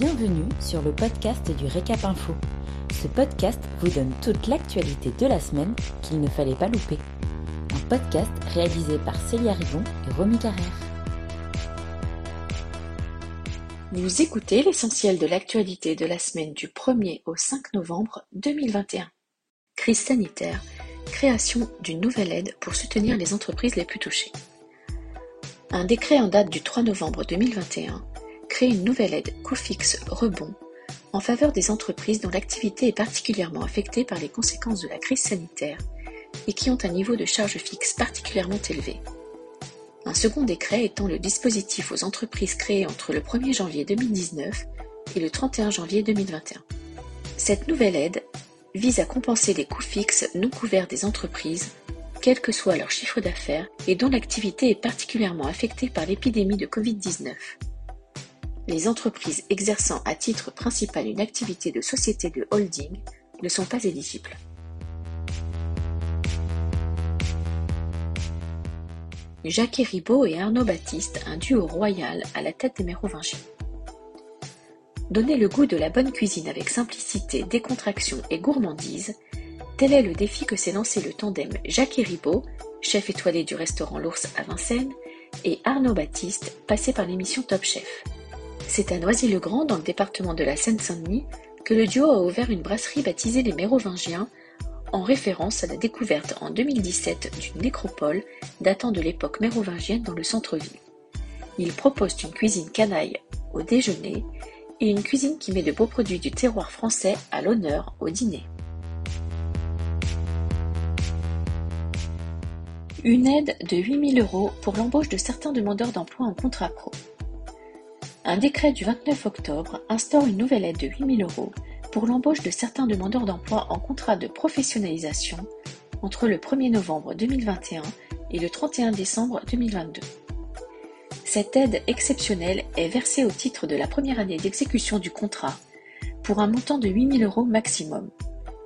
Bienvenue sur le podcast du Récap Info. Ce podcast vous donne toute l'actualité de la semaine qu'il ne fallait pas louper. Un podcast réalisé par Célia Rivon et Romy Carrère. Vous écoutez l'essentiel de l'actualité de la semaine du 1er au 5 novembre 2021. Crise sanitaire, création d'une nouvelle aide pour soutenir les entreprises les plus touchées. Un décret en date du 3 novembre 2021 une nouvelle aide Cofix Rebond en faveur des entreprises dont l'activité est particulièrement affectée par les conséquences de la crise sanitaire et qui ont un niveau de charge fixe particulièrement élevé. Un second décret étend le dispositif aux entreprises créées entre le 1er janvier 2019 et le 31 janvier 2021. Cette nouvelle aide vise à compenser les coûts fixes non couverts des entreprises, quel que soit leur chiffre d'affaires, et dont l'activité est particulièrement affectée par l'épidémie de Covid-19 les entreprises exerçant à titre principal une activité de société de holding ne sont pas éligibles. Jacques Ribot et Arnaud Baptiste, un duo royal à la tête des Mérovingiens. Donner le goût de la bonne cuisine avec simplicité, décontraction et gourmandise, tel est le défi que s'est lancé le tandem Jacques Ribot, chef étoilé du restaurant L'Ours à Vincennes, et Arnaud Baptiste, passé par l'émission Top Chef. C'est à Noisy-le-Grand, dans le département de la Seine-Saint-Denis, que le duo a ouvert une brasserie baptisée les Mérovingiens, en référence à la découverte en 2017 d'une nécropole datant de l'époque mérovingienne dans le centre-ville. Ils proposent une cuisine canaille au déjeuner et une cuisine qui met de beaux produits du terroir français à l'honneur au dîner. Une aide de 8000 euros pour l'embauche de certains demandeurs d'emploi en contrat pro. Un décret du 29 octobre instaure une nouvelle aide de 8 000 euros pour l'embauche de certains demandeurs d'emploi en contrat de professionnalisation entre le 1er novembre 2021 et le 31 décembre 2022. Cette aide exceptionnelle est versée au titre de la première année d'exécution du contrat pour un montant de 8 000 euros maximum.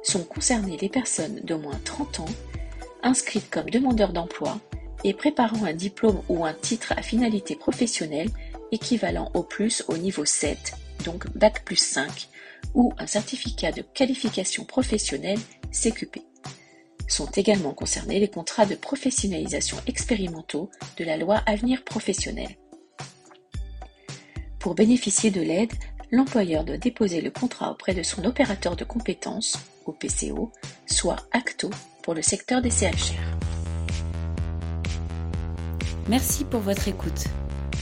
Sont concernées les personnes d'au moins 30 ans inscrites comme demandeurs d'emploi et préparant un diplôme ou un titre à finalité professionnelle équivalent au plus au niveau 7, donc Bac plus 5, ou un certificat de qualification professionnelle CQP. Sont également concernés les contrats de professionnalisation expérimentaux de la loi Avenir professionnel. Pour bénéficier de l'aide, l'employeur doit déposer le contrat auprès de son opérateur de compétences, au PCO, soit ACTO pour le secteur des CHR. Merci pour votre écoute.